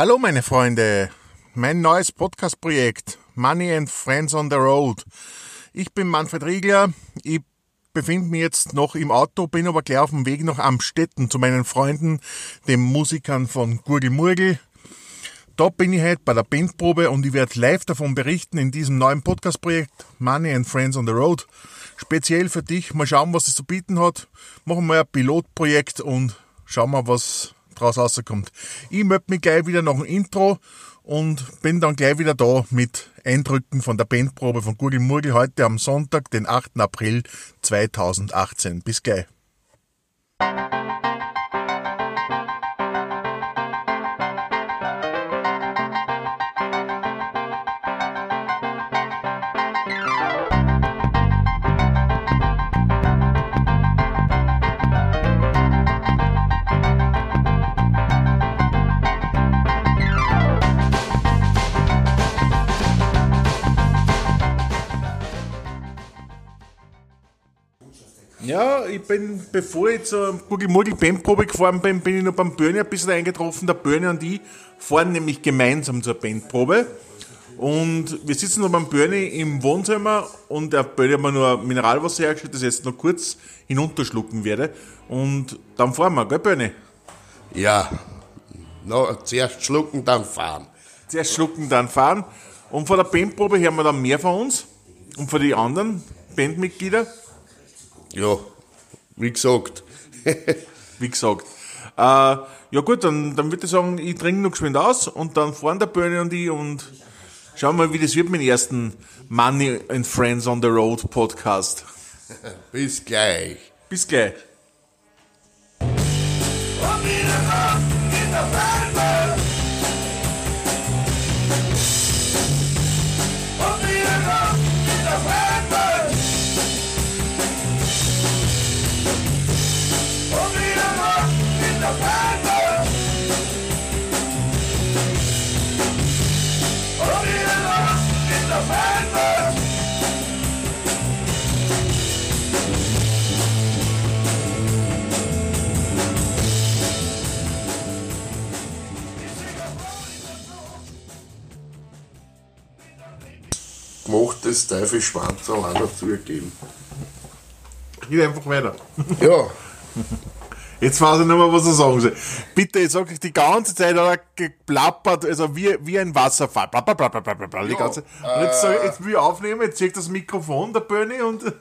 Hallo meine Freunde, mein neues Podcast-Projekt Money and Friends on the Road. Ich bin Manfred Riegler, ich befinde mich jetzt noch im Auto, bin aber gleich auf dem Weg nach Amstetten zu meinen Freunden, den Musikern von Gurgel Murgel. Da bin ich heute bei der Bandprobe und ich werde live davon berichten in diesem neuen Podcast-Projekt Money and Friends on the Road. Speziell für dich, mal schauen, was es zu bieten hat. Machen wir ein Pilotprojekt und schauen wir, was draus rauskommt. Ich melde mich gleich wieder nach dem Intro und bin dann gleich wieder da mit Eindrücken von der Bandprobe von Gurgel Murgel heute am Sonntag, den 8. April 2018. Bis gleich. Ja, ich bin, bevor ich zur Google Mugel Bandprobe gefahren bin, bin ich noch beim Börne ein bisschen eingetroffen. Der Börne und ich fahren nämlich gemeinsam zur Bandprobe. Und wir sitzen noch beim Börne im Wohnzimmer und der Börne hat mir nur Mineralwasser hergestellt, das ich jetzt noch kurz hinunterschlucken werde. Und dann fahren wir, gell Börne? Ja, no, zuerst schlucken, dann fahren. Zuerst schlucken, dann fahren. Und vor der Bandprobe hören wir dann mehr von uns und von den anderen Bandmitgliedern. Ja, wie gesagt. wie gesagt. Äh, ja gut, dann, dann würde ich sagen, ich trinke noch geschwind aus und dann fahren der Böhne und ich und schauen mal, wie das wird mit dem ersten Money and Friends on the Road Podcast. Bis gleich. Bis gleich. Gemachtes Teufelschwanz allein dazugeben. Geht einfach weiter. Ja. Jetzt weiß ich nicht mehr, was er sagen soll. Bitte, ich sage euch die ganze Zeit, hat er geplappert, also wie, wie ein Wasserfall. Blablabla, die ganze, und jetzt, ich, jetzt will ich aufnehmen, jetzt zieht das Mikrofon, der Böni, und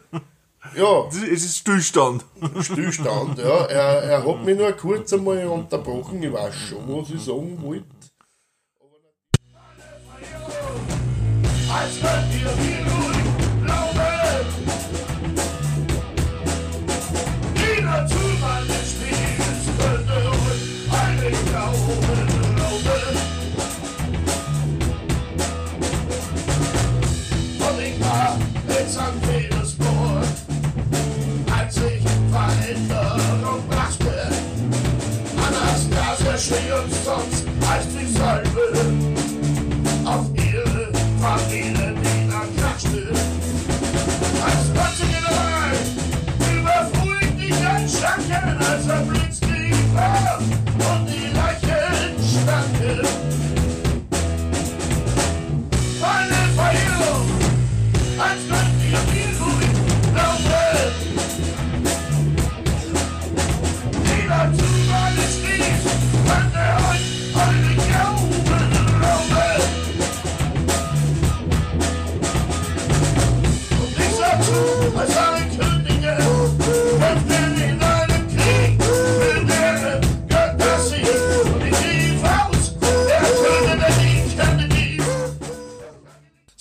Ja, es ist Stillstand. Stillstand, ja. Er, er hat mich nur kurz einmal unterbrochen, ich weiß schon, was ich sagen wollte. Als Veränderung brachte. Anastasia schrie uns sonst als die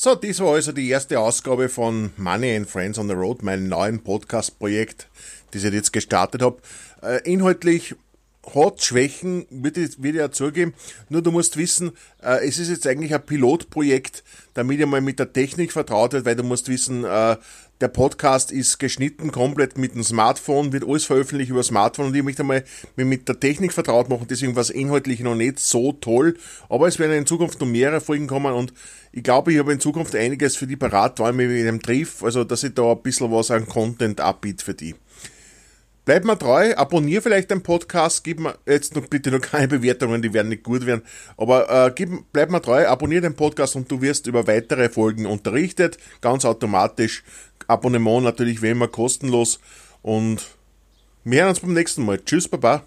So, das war also die erste Ausgabe von Money and Friends on the Road, meinem neuen Podcast-Projekt, das ich jetzt gestartet habe. Äh, inhaltlich hat Schwächen, würde ich, würde ich ja zugeben. Nur du musst wissen, äh, es ist jetzt eigentlich ein Pilotprojekt, damit ihr mal mit der Technik vertraut wird, weil du musst wissen, äh, der Podcast ist geschnitten komplett mit dem Smartphone, wird alles veröffentlicht über Smartphone und ich möchte mal mit der Technik vertraut machen, deswegen war es inhaltlich noch nicht so toll, aber es werden in Zukunft noch mehrere Folgen kommen und ich glaube, ich habe in Zukunft einiges für die parat, vor allem mit dem Triff, also dass ich da ein bisschen was an Content abbiete für die. Bleib mir treu, abonniere vielleicht den Podcast, gib mir jetzt noch bitte noch keine Bewertungen, die werden nicht gut werden, aber äh, gib, bleib mir treu, abonniere den Podcast und du wirst über weitere Folgen unterrichtet, ganz automatisch. Abonnement natürlich wie immer kostenlos und wir hören uns beim nächsten Mal. Tschüss, Baba.